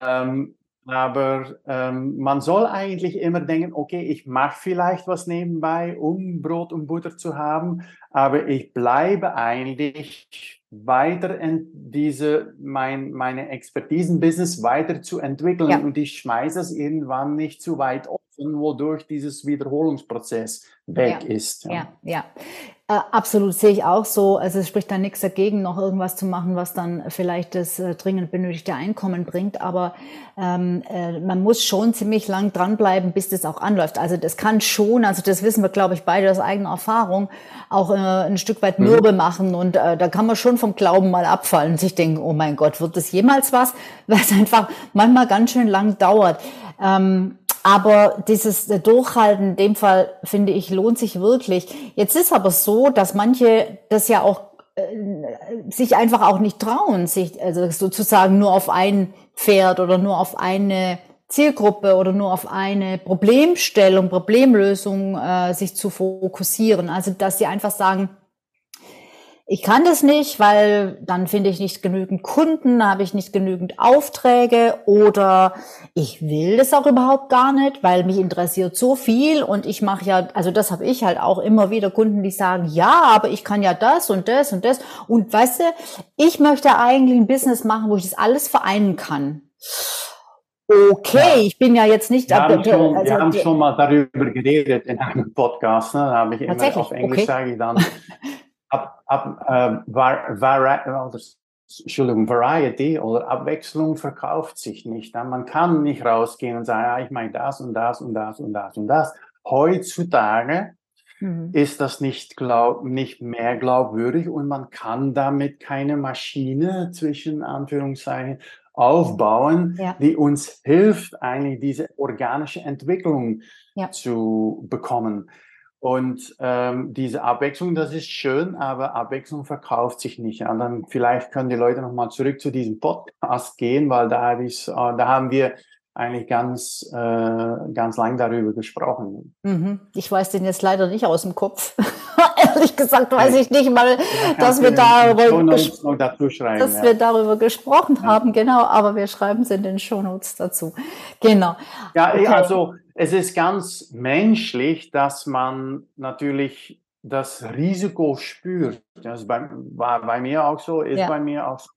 Speaker 2: Ähm, aber ähm, man soll eigentlich immer denken, okay, ich mache vielleicht was nebenbei, um Brot und Butter zu haben, aber ich bleibe eigentlich weiter in diese, mein, meine Expertisen-Business weiterzuentwickeln ja. und ich schmeiße es irgendwann nicht zu weit offen, wodurch dieses Wiederholungsprozess weg
Speaker 1: ja.
Speaker 2: ist.
Speaker 1: Ja, ja. ja. Äh, absolut, sehe ich auch so. Also es spricht da nichts dagegen, noch irgendwas zu machen, was dann vielleicht das äh, dringend benötigte Einkommen bringt. Aber ähm, äh, man muss schon ziemlich lang dranbleiben, bis das auch anläuft. Also das kann schon, also das wissen wir, glaube ich, beide aus eigener Erfahrung, auch äh, ein Stück weit mhm. mürbe mhm. machen. Und äh, da kann man schon vom Glauben mal abfallen und sich denken, oh mein Gott, wird das jemals was? (laughs) Weil es einfach manchmal ganz schön lang dauert. Ähm, aber dieses Durchhalten, in dem Fall finde ich, lohnt sich wirklich. Jetzt ist aber so, dass manche das ja auch äh, sich einfach auch nicht trauen, sich also sozusagen nur auf ein Pferd oder nur auf eine Zielgruppe oder nur auf eine Problemstellung, Problemlösung äh, sich zu fokussieren. Also dass sie einfach sagen, ich kann das nicht, weil dann finde ich nicht genügend Kunden, habe ich nicht genügend Aufträge oder ich will das auch überhaupt gar nicht, weil mich interessiert so viel und ich mache ja, also das habe ich halt auch immer wieder Kunden, die sagen, ja, aber ich kann ja das und das und das und weißt du, ich möchte eigentlich ein Business machen, wo ich das alles vereinen kann. Okay, ja. ich bin ja jetzt nicht.
Speaker 2: Wir, haben schon, also, wir haben schon mal darüber geredet in einem Podcast. Ne? Da habe ich immer auf Englisch okay. sage ich dann ab, ab, äh, var, var, Entschuldigung, Variety oder Abwechslung verkauft sich nicht. Man kann nicht rausgehen und sagen, ja, ich meine das und das und das und das und das. Heutzutage mhm. ist das nicht, glaub, nicht mehr glaubwürdig und man kann damit keine Maschine zwischen Anführungszeichen aufbauen, ja. die uns hilft, eigentlich diese organische Entwicklung ja. zu bekommen. Und ähm, diese Abwechslung, das ist schön, aber Abwechslung verkauft sich nicht. Und dann vielleicht können die Leute nochmal zurück zu diesem Podcast gehen, weil da, hab ich, äh, da haben wir eigentlich ganz, äh, ganz lang darüber gesprochen.
Speaker 1: Mhm. Ich weiß den jetzt leider nicht aus dem Kopf. (laughs) Ehrlich gesagt weiß ich nicht mal, dass wir darüber, dass
Speaker 2: ja.
Speaker 1: wir darüber gesprochen haben, genau, aber wir schreiben es in den Shownotes dazu. Genau.
Speaker 2: Ja, okay. also es ist ganz menschlich, dass man natürlich das Risiko spürt. Das bei, war bei mir auch so, ist ja. bei mir auch so.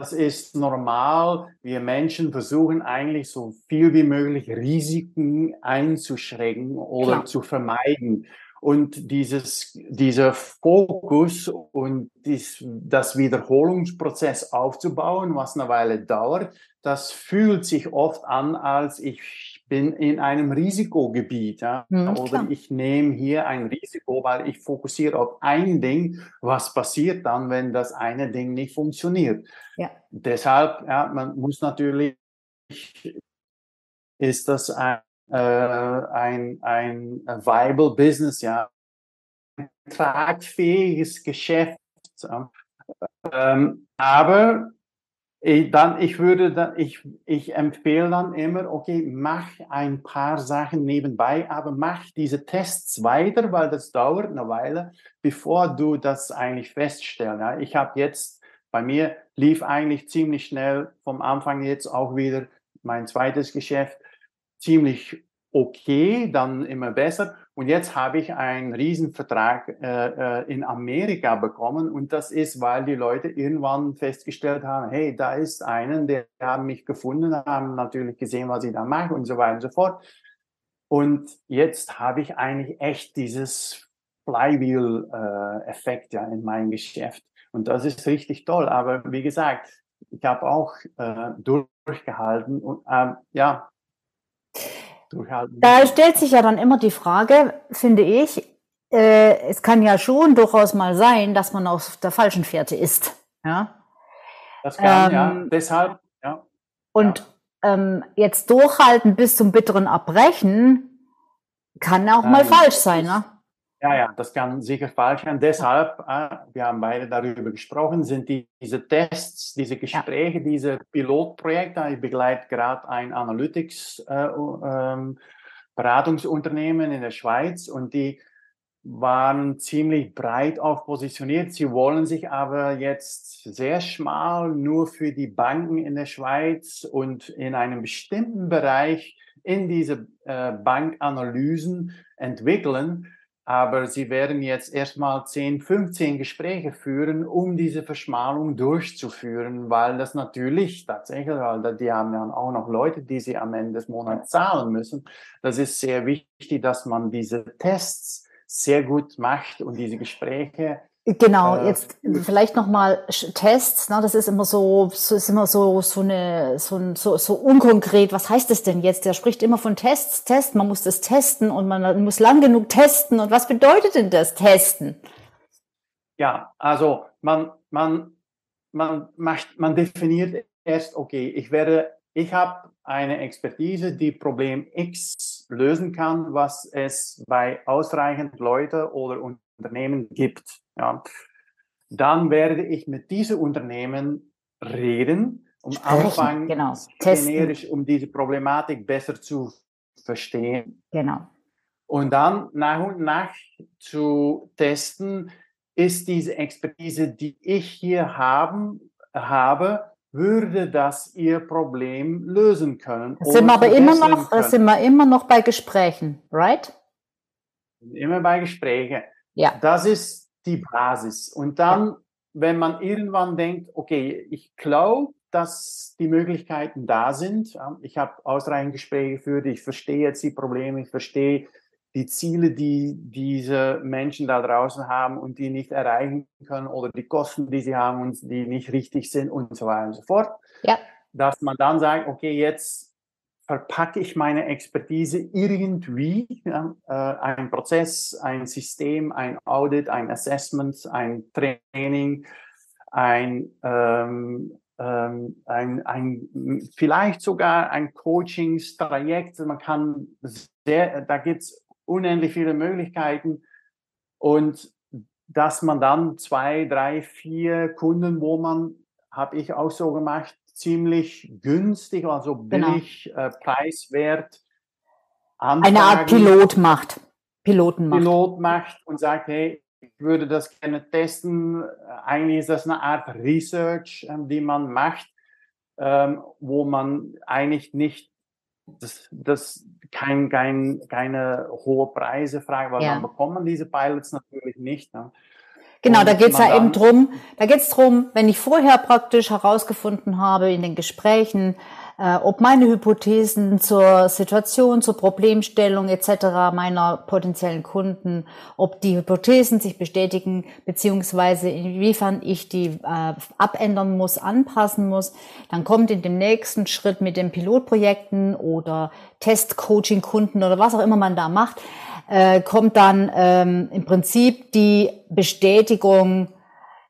Speaker 2: Das ist normal. Wir Menschen versuchen eigentlich so viel wie möglich Risiken einzuschränken oder Klar. zu vermeiden. Und dieses, dieser Fokus und dies, das Wiederholungsprozess aufzubauen, was eine Weile dauert, das fühlt sich oft an, als ich bin in einem Risikogebiet ja, mhm, oder ich nehme hier ein Risiko, weil ich fokussiere auf ein Ding. Was passiert dann, wenn das eine Ding nicht funktioniert? Ja. Deshalb, ja, man muss natürlich, ist das ein, äh, ein, ein viable Business, ja, ein tragfähiges Geschäft. Ähm, aber ich, dann, ich würde dann, ich, ich empfehle dann immer, okay, mach ein paar Sachen nebenbei, aber mach diese Tests weiter, weil das dauert eine Weile, bevor du das eigentlich feststellst. Ja. Ich habe jetzt, bei mir lief eigentlich ziemlich schnell vom Anfang jetzt auch wieder mein zweites Geschäft ziemlich okay, dann immer besser. Und jetzt habe ich einen Riesenvertrag äh, äh, in Amerika bekommen und das ist, weil die Leute irgendwann festgestellt haben, hey, da ist einen, der haben mich gefunden, haben natürlich gesehen, was ich da mache und so weiter und so fort. Und jetzt habe ich eigentlich echt dieses Flywheel-Effekt äh, ja in meinem Geschäft. Und das ist richtig toll. Aber wie gesagt, ich habe auch äh, durchgehalten und äh, ja,
Speaker 1: durchhalten. Da stellt sich ja dann immer die Frage, finde ich, äh, es kann ja schon durchaus mal sein, dass man auf der falschen Fährte ist. Ja?
Speaker 2: Das kann, ähm, ja. Deshalb, ja.
Speaker 1: Und ja. Ähm, jetzt durchhalten bis zum bitteren Abbrechen kann auch Nein, mal falsch sein, ne?
Speaker 2: Ja, ja, das kann sicher falsch sein. Deshalb, äh, wir haben beide darüber gesprochen, sind die, diese Tests, diese Gespräche, ja. diese Pilotprojekte. Ich begleite gerade ein Analytics äh, ähm, Beratungsunternehmen in der Schweiz und die waren ziemlich breit auch positioniert. Sie wollen sich aber jetzt sehr schmal nur für die Banken in der Schweiz und in einem bestimmten Bereich in diese äh, Bankanalysen entwickeln aber sie werden jetzt erstmal 10, 15 Gespräche führen, um diese Verschmalung durchzuführen, weil das natürlich tatsächlich, weil die haben ja auch noch Leute, die sie am Ende des Monats zahlen müssen. Das ist sehr wichtig, dass man diese Tests sehr gut macht und diese Gespräche
Speaker 1: Genau, äh, jetzt vielleicht nochmal Tests, ne, das ist immer so, so ist immer so, so eine, so, so, so unkonkret. Was heißt das denn jetzt? Der spricht immer von Tests, Test, man muss das testen und man muss lang genug testen. Und was bedeutet denn das Testen?
Speaker 2: Ja, also man, man, man macht, man definiert erst, okay, ich werde, ich habe eine Expertise, die Problem X lösen kann, was es bei ausreichend Leute oder Unternehmen gibt. Ja. Dann werde ich mit diesen Unternehmen reden, um Sprechen, anfangen, genau. generisch, um diese Problematik besser zu verstehen.
Speaker 1: Genau.
Speaker 2: Und dann nach und nach zu testen, ist diese Expertise, die ich hier haben, habe, würde das ihr Problem lösen können.
Speaker 1: Sind wir aber immer noch, das sind wir immer noch bei Gesprächen, right?
Speaker 2: Immer bei Gesprächen. Ja. Das ist die Basis. Und dann, wenn man irgendwann denkt, okay, ich glaube, dass die Möglichkeiten da sind. Ich habe ausreichend Gespräche geführt, ich verstehe jetzt die Probleme, ich verstehe die Ziele, die diese Menschen da draußen haben und die nicht erreichen können oder die Kosten, die sie haben und die nicht richtig sind und so weiter und so fort. Ja. Dass man dann sagt, okay, jetzt verpacke ich meine Expertise irgendwie, ja, äh, ein Prozess, ein System, ein Audit, ein Assessment, ein Training, ein, ähm, ähm, ein, ein, vielleicht sogar ein Coachingstrajekt. Man kann sehr, da gibt es unendlich viele Möglichkeiten und dass man dann zwei, drei, vier Kunden, wo man, habe ich auch so gemacht, ziemlich günstig, also genau. billig, genau. äh, preiswert.
Speaker 1: Anfragen, Eine Art Pilot macht. Piloten macht.
Speaker 2: Pilot macht und sagt, hey, würde das gerne testen. Eigentlich ist das eine Art Research, ähm, die man macht, ähm, wo man eigentlich nicht das, das kein, kein, keine hohe Preise fragt, weil ja. man bekommt diese Pilots natürlich nicht. Ne?
Speaker 1: Genau, und da geht's ja eben drum, da geht's drum, wenn ich vorher praktisch herausgefunden habe in den Gesprächen, äh, ob meine Hypothesen zur Situation, zur Problemstellung etc. meiner potenziellen Kunden, ob die Hypothesen sich bestätigen, beziehungsweise inwiefern ich die äh, abändern muss, anpassen muss. Dann kommt in dem nächsten Schritt mit den Pilotprojekten oder Testcoaching-Kunden oder was auch immer man da macht, äh, kommt dann ähm, im Prinzip die Bestätigung,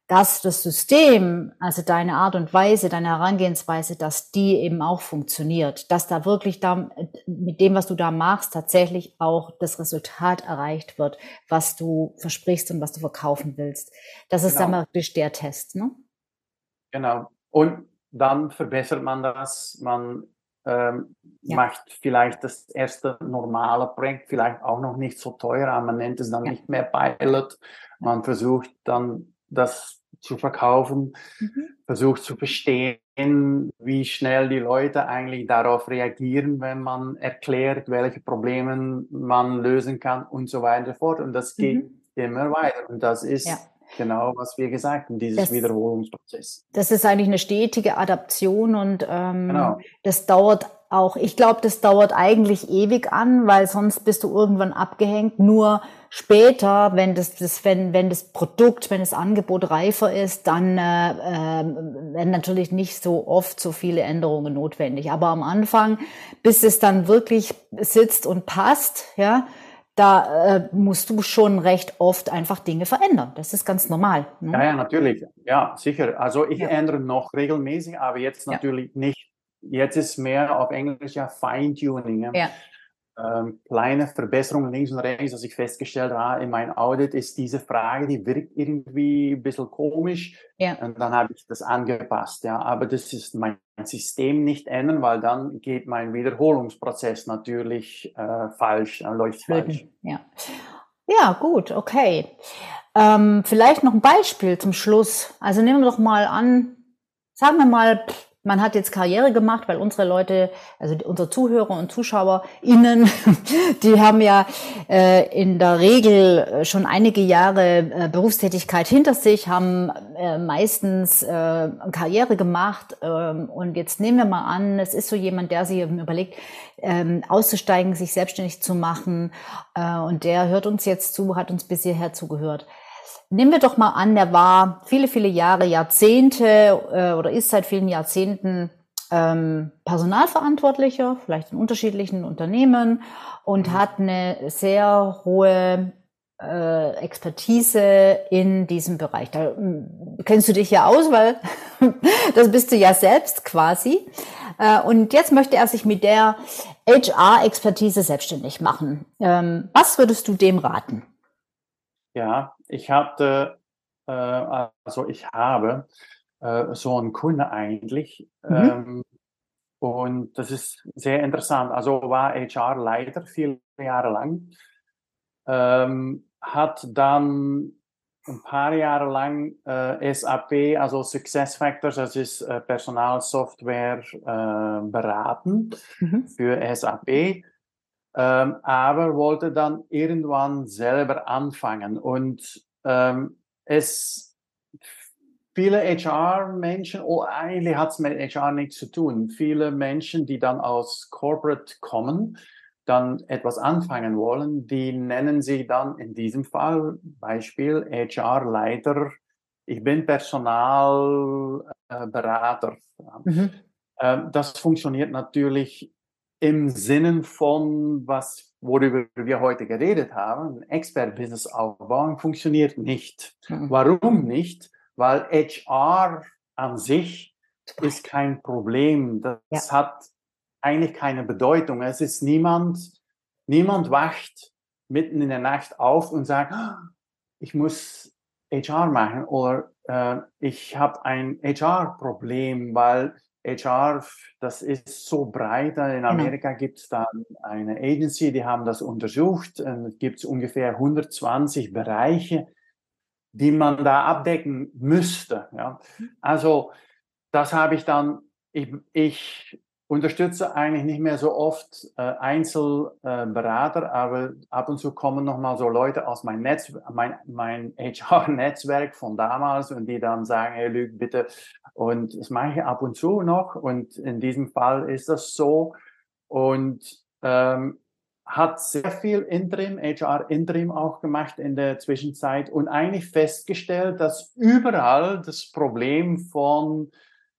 Speaker 1: dass das System, also deine Art und Weise, deine Herangehensweise, dass die eben auch funktioniert, dass da wirklich da mit dem, was du da machst, tatsächlich auch das Resultat erreicht wird, was du versprichst und was du verkaufen willst. Das ist genau. dann wirklich der Test, ne?
Speaker 2: Genau. Und dann verbessert man das, man ähm, ja. macht vielleicht das erste normale Projekt vielleicht auch noch nicht so teuer, aber man nennt es dann ja. nicht mehr Pilot. Man versucht dann das zu verkaufen, mhm. versucht zu verstehen, wie schnell die Leute eigentlich darauf reagieren, wenn man erklärt, welche Probleme man lösen kann und so weiter und so fort. Und das geht mhm. immer weiter. Und das ist ja. Genau, was wir gesagt haben, dieses das, Wiederholungsprozess.
Speaker 1: Das ist eigentlich eine stetige Adaption und ähm, genau. das dauert auch, ich glaube, das dauert eigentlich ewig an, weil sonst bist du irgendwann abgehängt. Nur später, wenn das, das wenn, wenn das Produkt, wenn das Angebot reifer ist, dann äh, äh, werden natürlich nicht so oft so viele Änderungen notwendig. Aber am Anfang, bis es dann wirklich sitzt und passt, ja, da äh, musst du schon recht oft einfach Dinge verändern. Das ist ganz normal.
Speaker 2: Ne? Ja, ja, natürlich. Ja, sicher. Also ich ja. ändere noch regelmäßig, aber jetzt natürlich ja. nicht jetzt ist mehr auf Englisch ja Feintuning. Ja. Ähm, kleine Verbesserungen links und rechts, was ich festgestellt habe in meinem Audit, ist diese Frage, die wirkt irgendwie ein bisschen komisch. Ja. Und dann habe ich das angepasst. Ja. Aber das ist mein System nicht ändern, weil dann geht mein Wiederholungsprozess natürlich äh, falsch, äh, läuft falsch.
Speaker 1: Ja. ja, gut, okay. Ähm, vielleicht noch ein Beispiel zum Schluss. Also nehmen wir doch mal an, sagen wir mal, man hat jetzt Karriere gemacht, weil unsere Leute, also unsere Zuhörer und ZuschauerInnen, (laughs) die haben ja äh, in der Regel äh, schon einige Jahre äh, Berufstätigkeit hinter sich, haben äh, meistens äh, Karriere gemacht ähm, und jetzt nehmen wir mal an, es ist so jemand, der sich überlegt, ähm, auszusteigen, sich selbstständig zu machen äh, und der hört uns jetzt zu, hat uns bis hierher zugehört. Nehmen wir doch mal an, der war viele, viele Jahre, Jahrzehnte äh, oder ist seit vielen Jahrzehnten ähm, Personalverantwortlicher, vielleicht in unterschiedlichen Unternehmen und mhm. hat eine sehr hohe äh, Expertise in diesem Bereich. Da äh, kennst du dich ja aus, weil (laughs) das bist du ja selbst quasi. Äh, und jetzt möchte er sich mit der HR-Expertise selbstständig machen. Ähm, was würdest du dem raten?
Speaker 2: Ja, ich hatte, äh, also ich habe äh, so einen Kunde eigentlich. Mhm. Ähm, und das ist sehr interessant. Also war HR-Leiter viele Jahre lang, ähm, hat dann ein paar Jahre lang äh, SAP, also SuccessFactors, das ist äh, Personalsoftware, äh, beraten mhm. für SAP ähm, aber wollte dann irgendwann selber anfangen. Und ähm, es viele HR-Menschen, oh, eigentlich hat es mit HR nichts zu tun. Viele Menschen, die dann aus Corporate kommen, dann etwas anfangen wollen, die nennen sich dann in diesem Fall Beispiel HR-Leiter. Ich bin Personalberater. Äh, mhm. ähm, das funktioniert natürlich im Sinne von, was, worüber wir heute geredet haben, Expert-Business aufbauen, funktioniert nicht. Mhm. Warum nicht? Weil HR an sich ist kein Problem. Das ja. hat eigentlich keine Bedeutung. Es ist niemand, niemand wacht mitten in der Nacht auf und sagt, ah, ich muss HR machen oder äh, ich habe ein HR-Problem, weil HR, das ist so breit. In genau. Amerika gibt es dann eine Agency, die haben das untersucht. Es gibt ungefähr 120 Bereiche, die man da abdecken müsste. Ja. Also das habe ich dann, ich, ich unterstütze eigentlich nicht mehr so oft äh, Einzelberater, äh, aber ab und zu kommen nochmal so Leute aus meinem Netz, mein, mein HR-Netzwerk von damals und die dann sagen, hey Luc, bitte. Und das mache ich ab und zu noch. Und in diesem Fall ist das so. Und ähm, hat sehr viel Interim, HR Interim auch gemacht in der Zwischenzeit und eigentlich festgestellt, dass überall das Problem von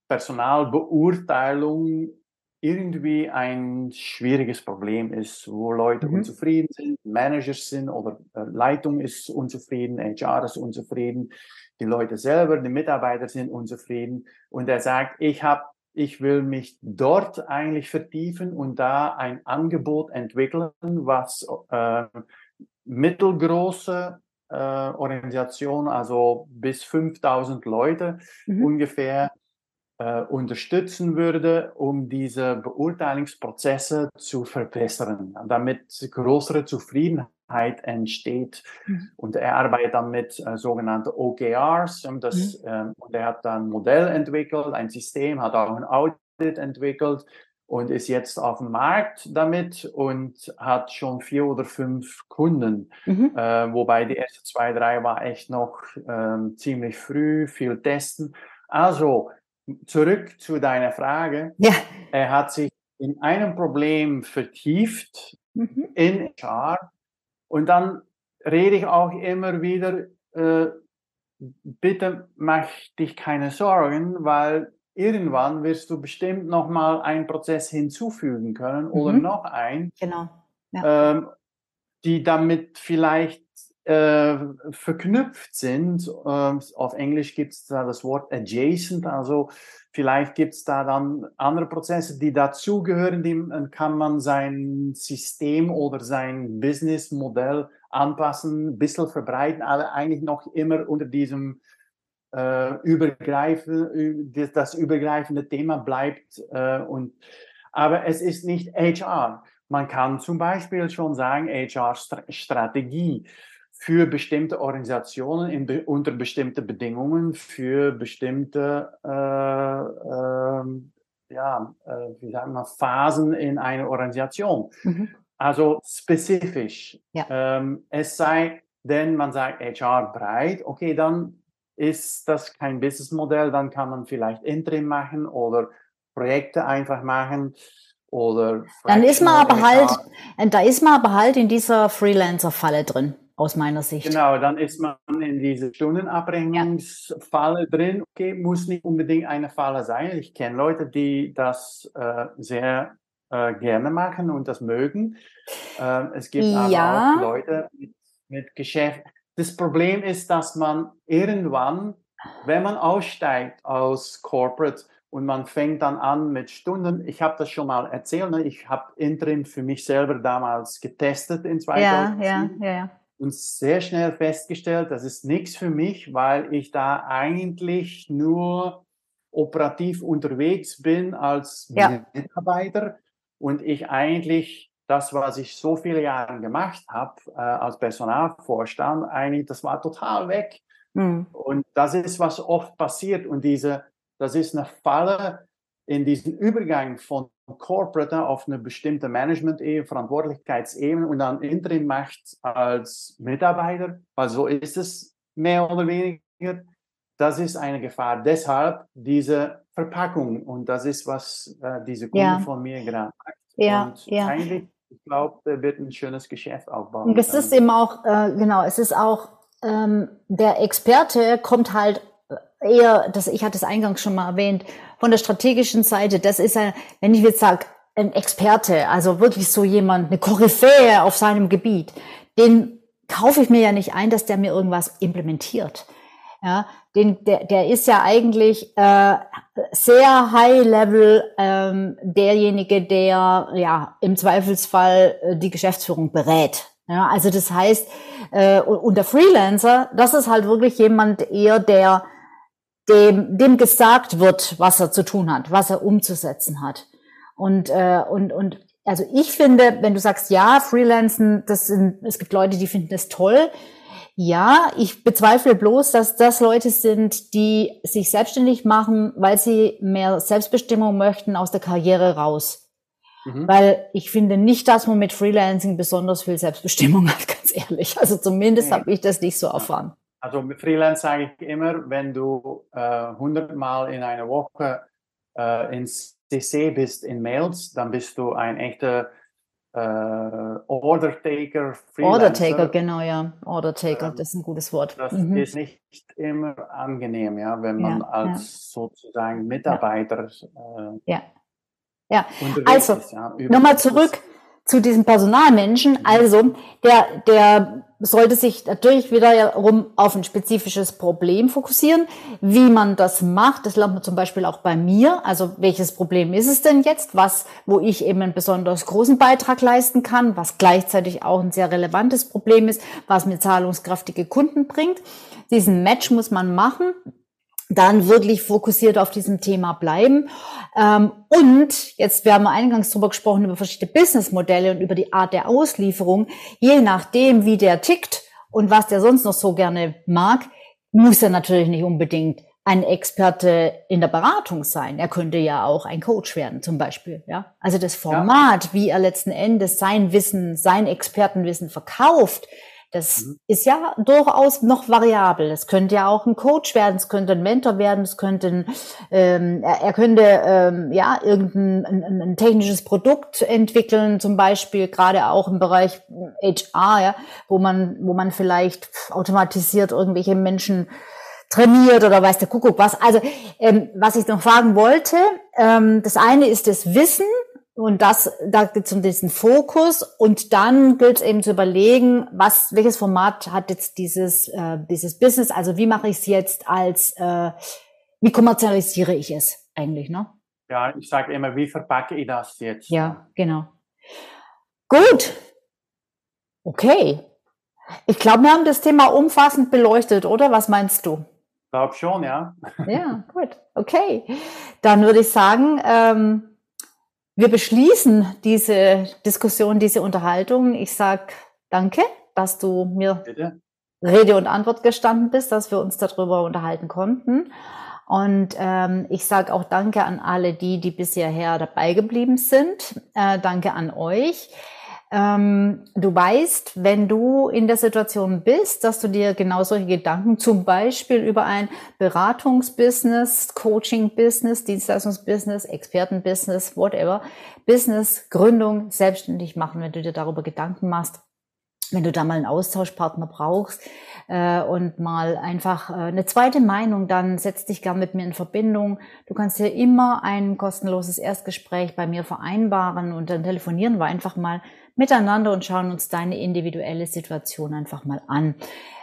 Speaker 2: Personalbeurteilung irgendwie ein schwieriges Problem ist, wo Leute mhm. unzufrieden sind, Managers sind oder äh, Leitung ist unzufrieden, HR ist unzufrieden, die Leute selber, die Mitarbeiter sind unzufrieden und er sagt, ich habe ich will mich dort eigentlich vertiefen und da ein Angebot entwickeln, was äh, mittelgroße äh, Organisationen, also bis 5000 Leute mhm. ungefähr, äh, unterstützen würde, um diese Beurteilungsprozesse zu verbessern, damit größere Zufriedenheit entsteht. Mhm. Und er arbeitet dann mit äh, sogenannten OKRs und, das, mhm. ähm, und er hat dann ein Modell entwickelt, ein System, hat auch ein Audit entwickelt und ist jetzt auf dem Markt damit und hat schon vier oder fünf Kunden, mhm. äh, wobei die ersten zwei, drei war echt noch ähm, ziemlich früh, viel testen. Also zurück zu deiner Frage. Ja. Er hat sich in einem Problem vertieft mhm. in HR und dann rede ich auch immer wieder, äh, bitte mach dich keine Sorgen, weil irgendwann wirst du bestimmt noch mal einen Prozess hinzufügen können mhm. oder noch ein, genau. Ja. Ähm, die damit vielleicht äh, verknüpft sind. Ähm, auf Englisch gibt es da das Wort adjacent, also vielleicht gibt es da dann andere Prozesse, die dazugehören, die kann man sein System oder sein Businessmodell anpassen, ein bisschen verbreiten, aber eigentlich noch immer unter diesem äh, übergreifen, das übergreifende Thema bleibt. Äh, und, aber es ist nicht HR. Man kann zum Beispiel schon sagen, HR-Strategie für bestimmte Organisationen in, unter bestimmte Bedingungen, für bestimmte äh, äh, ja, äh, wie sagen wir, Phasen in einer Organisation. Mhm. Also spezifisch. Ja. Ähm, es sei denn, man sagt HR breit, okay, dann ist das kein Businessmodell, dann kann man vielleicht Interim machen oder Projekte einfach machen oder.
Speaker 1: Dann ist man aber halt, da ist man aber halt in dieser Freelancer-Falle drin aus meiner Sicht.
Speaker 2: Genau, dann ist man in diese Stundenabrechnungsfalle ja. drin. Okay, muss nicht unbedingt eine Falle sein. Ich kenne Leute, die das äh, sehr äh, gerne machen und das mögen. Äh, es gibt ja. aber auch Leute mit, mit Geschäft. Das Problem ist, dass man irgendwann, wenn man aussteigt aus Corporate, und man fängt dann an mit Stunden. Ich habe das schon mal erzählt. Ne? Ich habe Interim für mich selber damals getestet in 2007. Ja, ja, ja und sehr schnell festgestellt, das ist nichts für mich, weil ich da eigentlich nur operativ unterwegs bin als ja. Mitarbeiter und ich eigentlich das, was ich so viele Jahre gemacht habe äh, als Personalvorstand, eigentlich, das war total weg. Mhm. Und das ist, was oft passiert. Und diese, das ist eine Falle in diesem Übergang von Corporate auf eine bestimmte Management-Ebene, Verantwortlichkeitsebene und dann Interim macht als Mitarbeiter, weil so ist es mehr oder weniger. Das ist eine Gefahr. Deshalb diese Verpackung und das ist, was äh, diese Kunde ja. von mir gerade macht. Ja, und ja. eigentlich, ich glaube, der wird ein schönes Geschäft aufbauen.
Speaker 1: Und es ist eben auch, äh, genau, es ist auch, ähm, der Experte kommt halt eher, das, ich hatte es eingangs schon mal erwähnt, von der strategischen Seite, das ist ein, wenn ich jetzt sage, ein Experte, also wirklich so jemand, eine Koryphäe auf seinem Gebiet, den kaufe ich mir ja nicht ein, dass der mir irgendwas implementiert. Ja, den, der, der ist ja eigentlich äh, sehr high level ähm, derjenige, der ja im Zweifelsfall äh, die Geschäftsführung berät. Ja, also das heißt, äh, und der Freelancer, das ist halt wirklich jemand eher, der dem, dem gesagt wird, was er zu tun hat, was er umzusetzen hat. Und, äh, und, und also ich finde, wenn du sagst, ja, Freelancen, das sind, es gibt Leute, die finden das toll. Ja, ich bezweifle bloß, dass das Leute sind, die sich selbstständig machen, weil sie mehr Selbstbestimmung möchten aus der Karriere raus. Mhm. Weil ich finde nicht, dass man mit Freelancing besonders viel Selbstbestimmung (laughs) hat, ganz ehrlich. Also zumindest nee. habe ich das nicht so erfahren.
Speaker 2: Also mit Freelance sage ich immer, wenn du äh, 100 Mal in einer Woche äh, ins CC bist in Mails, dann bist du ein echter äh, Order-Taker.
Speaker 1: Order-Taker, genau, ja. Order-Taker, ähm, das ist ein gutes Wort.
Speaker 2: Das mhm. ist nicht immer angenehm, ja, wenn man ja, als ja. sozusagen Mitarbeiter
Speaker 1: äh, ja. Ja, also ja, nochmal zurück zu diesem Personalmenschen. Also der, der sollte sich natürlich wiederum auf ein spezifisches Problem fokussieren. Wie man das macht, das lernt man zum Beispiel auch bei mir. Also welches Problem ist es denn jetzt, was, wo ich eben einen besonders großen Beitrag leisten kann, was gleichzeitig auch ein sehr relevantes Problem ist, was mir zahlungskräftige Kunden bringt. Diesen Match muss man machen dann wirklich fokussiert auf diesem Thema bleiben. Ähm, und jetzt, wir haben eingangs drüber gesprochen, über verschiedene Businessmodelle und über die Art der Auslieferung. Je nachdem, wie der tickt und was der sonst noch so gerne mag, muss er natürlich nicht unbedingt ein Experte in der Beratung sein. Er könnte ja auch ein Coach werden, zum Beispiel. Ja, also das Format, ja. wie er letzten Endes sein Wissen, sein Expertenwissen verkauft, das mhm. ist ja durchaus noch variabel. Es könnte ja auch ein Coach werden, es könnte ein Mentor werden, es könnte ein, ähm, er, er könnte ähm, ja irgendein ein, ein technisches Produkt entwickeln, zum Beispiel gerade auch im Bereich HR, ja, wo man wo man vielleicht automatisiert irgendwelche Menschen trainiert oder weiß der Kuckuck was. Also ähm, was ich noch fragen wollte, ähm, das eine ist das Wissen und das, da geht es um diesen Fokus und dann gilt es eben zu überlegen, was, welches Format hat jetzt dieses, äh, dieses Business, also wie mache ich es jetzt als, äh, wie kommerzialisiere ich es eigentlich, ne?
Speaker 2: Ja, ich sage immer, wie verpacke ich das jetzt?
Speaker 1: Ja, genau. Gut. Okay. Ich glaube, wir haben das Thema umfassend beleuchtet, oder? Was meinst du?
Speaker 2: Ich glaube schon, ja.
Speaker 1: Ja, gut. Okay. Dann würde ich sagen, ähm, wir beschließen diese Diskussion, diese Unterhaltung. Ich sag danke, dass du mir Bitte? Rede und Antwort gestanden bist, dass wir uns darüber unterhalten konnten. Und ähm, ich sage auch danke an alle die, die bisher dabei geblieben sind. Äh, danke an euch. Ähm, du weißt, wenn du in der Situation bist, dass du dir genau solche Gedanken zum Beispiel über ein Beratungsbusiness, Coaching-Business, Dienstleistungsbusiness, Expertenbusiness, whatever, Business, Gründung, selbstständig machen, wenn du dir darüber Gedanken machst, wenn du da mal einen Austauschpartner brauchst äh, und mal einfach äh, eine zweite Meinung, dann setz dich gern mit mir in Verbindung. Du kannst hier immer ein kostenloses Erstgespräch bei mir vereinbaren und dann telefonieren wir einfach mal miteinander und schauen uns deine individuelle Situation einfach mal an.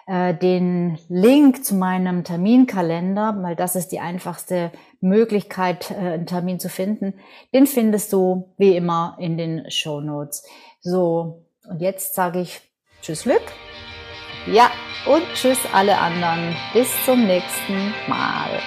Speaker 1: Äh, den Link zu meinem Terminkalender, weil das ist die einfachste Möglichkeit, äh, einen Termin zu finden, den findest du wie immer in den Show Notes. So, und jetzt sage ich Tschüss Glück. Ja, und tschüss alle anderen. Bis zum nächsten Mal.